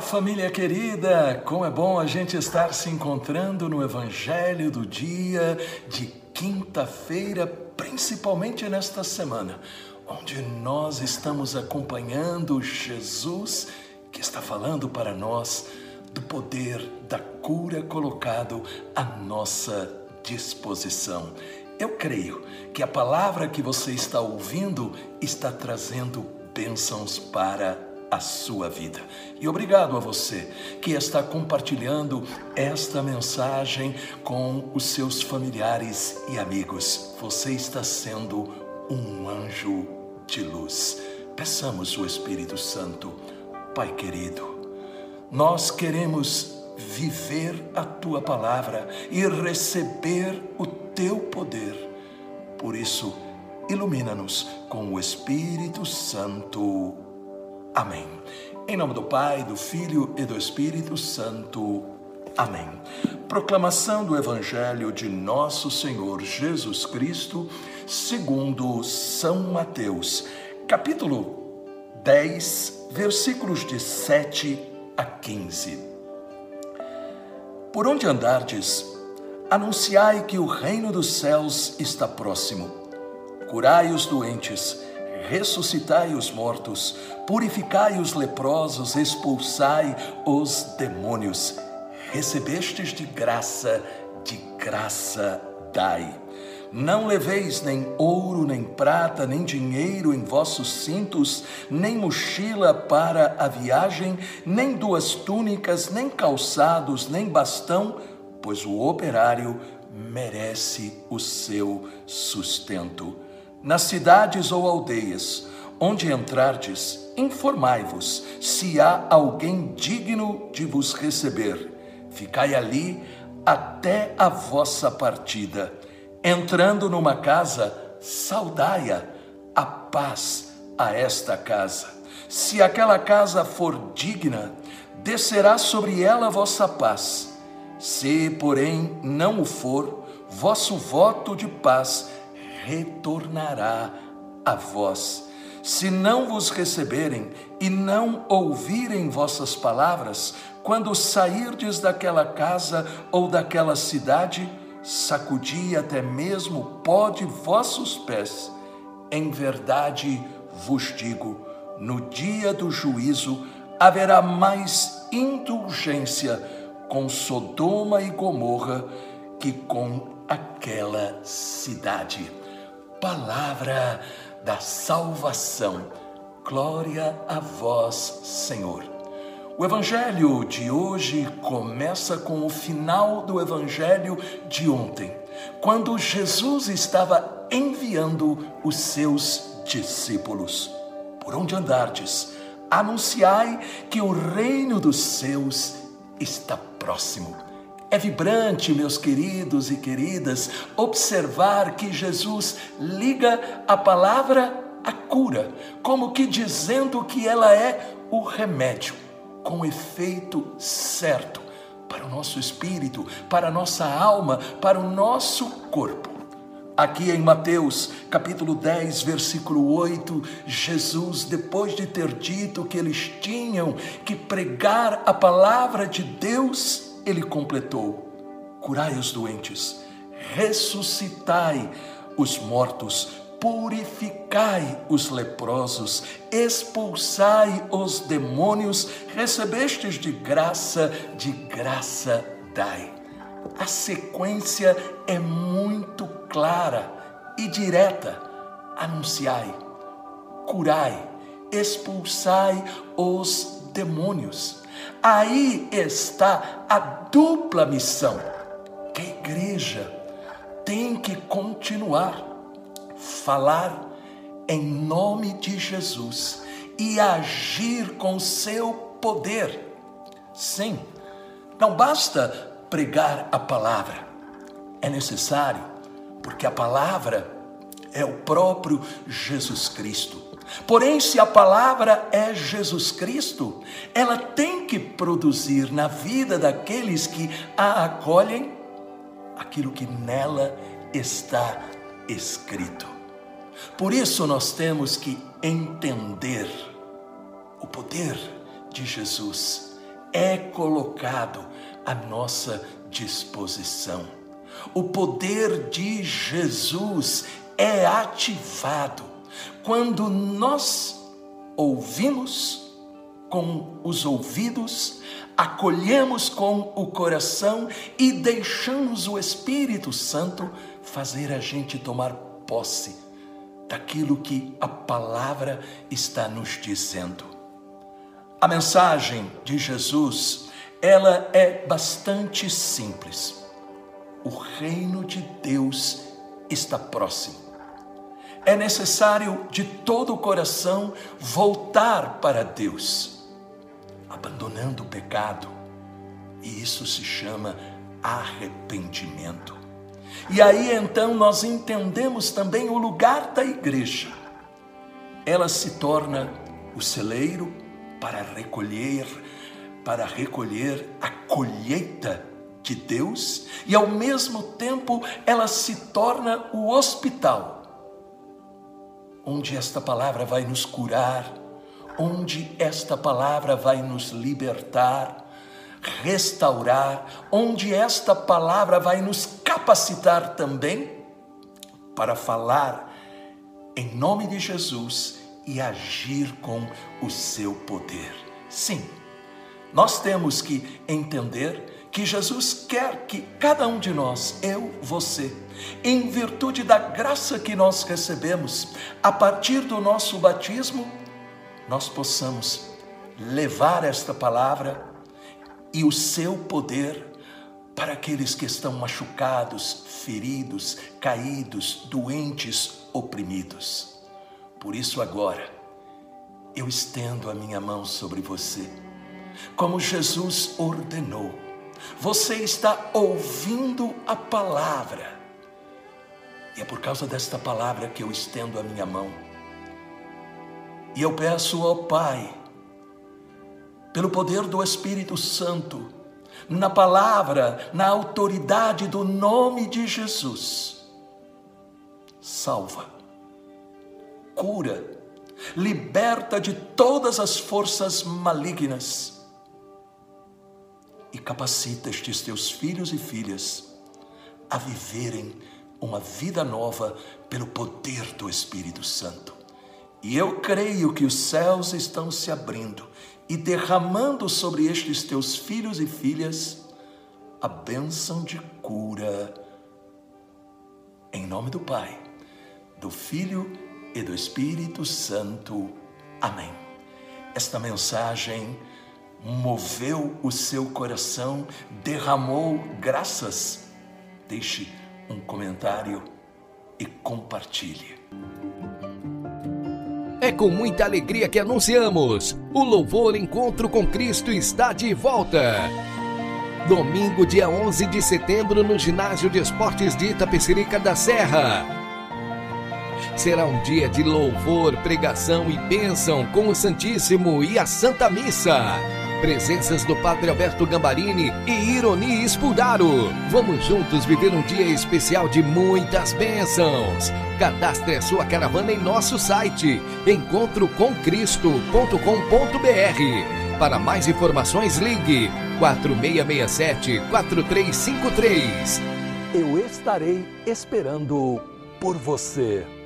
Família querida! Como é bom a gente estar se encontrando no Evangelho do dia de quinta-feira, principalmente nesta semana, onde nós estamos acompanhando Jesus que está falando para nós do poder da cura colocado à nossa disposição. Eu creio que a palavra que você está ouvindo está trazendo bênçãos para a sua vida. E obrigado a você que está compartilhando esta mensagem com os seus familiares e amigos. Você está sendo um anjo de luz. Peçamos o Espírito Santo, Pai querido. Nós queremos viver a tua palavra e receber o teu poder. Por isso, ilumina-nos com o Espírito Santo. Amém. Em nome do Pai, do Filho e do Espírito Santo. Amém. Proclamação do Evangelho de Nosso Senhor Jesus Cristo, segundo São Mateus, capítulo 10, versículos de 7 a 15. Por onde andardes, anunciai que o reino dos céus está próximo. Curai os doentes, ressuscitai os mortos, purificai os leprosos, expulsai os demônios. Recebestes de graça, de graça dai. Não leveis nem ouro, nem prata, nem dinheiro em vossos cintos, nem mochila para a viagem, nem duas túnicas, nem calçados, nem bastão, pois o operário merece o seu sustento. Nas cidades ou aldeias, onde entrardes, informai-vos se há alguém digno de vos receber. Ficai ali até a vossa partida. Entrando numa casa, saudai-a, a paz a esta casa. Se aquela casa for digna, descerá sobre ela a vossa paz. Se, porém, não o for, vosso voto de paz retornará a vós. Se não vos receberem e não ouvirem vossas palavras, quando sairdes daquela casa ou daquela cidade, sacudi até mesmo pó de vossos pés. Em verdade vos digo: no dia do juízo haverá mais indulgência com Sodoma e Gomorra que com aquela cidade palavra da salvação. Glória a vós, Senhor. O evangelho de hoje começa com o final do evangelho de ontem, quando Jesus estava enviando os seus discípulos. Por onde andardes, anunciai que o reino dos céus está próximo. É vibrante, meus queridos e queridas, observar que Jesus liga a palavra à cura, como que dizendo que ela é o remédio, com efeito certo para o nosso espírito, para a nossa alma, para o nosso corpo. Aqui em Mateus, capítulo 10, versículo 8, Jesus, depois de ter dito que eles tinham que pregar a palavra de Deus, ele completou: curai os doentes, ressuscitai os mortos, purificai os leprosos, expulsai os demônios, recebestes de graça, de graça dai. A sequência é muito clara e direta. Anunciai, curai, expulsai os demônios. Aí está a dupla missão que a igreja tem que continuar falar em nome de Jesus e agir com seu poder. Sim, não basta pregar a palavra, é necessário, porque a palavra é o próprio Jesus Cristo. Porém, se a palavra é Jesus Cristo, ela tem que produzir na vida daqueles que a acolhem aquilo que nela está escrito. Por isso, nós temos que entender o poder de Jesus é colocado à nossa disposição. O poder de Jesus é ativado quando nós ouvimos com os ouvidos, acolhemos com o coração e deixamos o Espírito Santo fazer a gente tomar posse daquilo que a palavra está nos dizendo. A mensagem de Jesus, ela é bastante simples. O reino de Deus está próximo é necessário de todo o coração voltar para Deus, abandonando o pecado, e isso se chama arrependimento. E aí então nós entendemos também o lugar da igreja. Ela se torna o celeiro para recolher, para recolher a colheita de Deus, e ao mesmo tempo ela se torna o hospital onde esta palavra vai nos curar, onde esta palavra vai nos libertar, restaurar, onde esta palavra vai nos capacitar também para falar em nome de Jesus e agir com o seu poder. Sim, nós temos que entender que Jesus quer que cada um de nós, eu, você, em virtude da graça que nós recebemos a partir do nosso batismo, nós possamos levar esta palavra e o seu poder para aqueles que estão machucados, feridos, caídos, doentes, oprimidos. Por isso, agora, eu estendo a minha mão sobre você, como Jesus ordenou você está ouvindo a palavra. E é por causa desta palavra que eu estendo a minha mão. E eu peço ao Pai, pelo poder do Espírito Santo, na palavra, na autoridade do nome de Jesus, salva, cura, liberta de todas as forças malignas e capacita estes teus filhos e filhas a viverem uma vida nova pelo poder do Espírito Santo. E eu creio que os céus estão se abrindo e derramando sobre estes teus filhos e filhas a bênção de cura. Em nome do Pai, do Filho e do Espírito Santo. Amém. Esta mensagem moveu o seu coração, derramou graças. Deixe um comentário e compartilhe. É com muita alegria que anunciamos: o Louvor Encontro com Cristo está de volta. Domingo, dia 11 de setembro, no Ginásio de Esportes de Itapecerica da Serra Será um dia de louvor, pregação e bênção com o Santíssimo e a Santa Missa. Presenças do Padre Alberto Gambarini e Ironi Espudaro. Vamos juntos viver um dia especial de muitas bênçãos. Cadastre a sua caravana em nosso site encontrocomcristo.com.br. Para mais informações, ligue 4667 4353. Eu estarei esperando por você.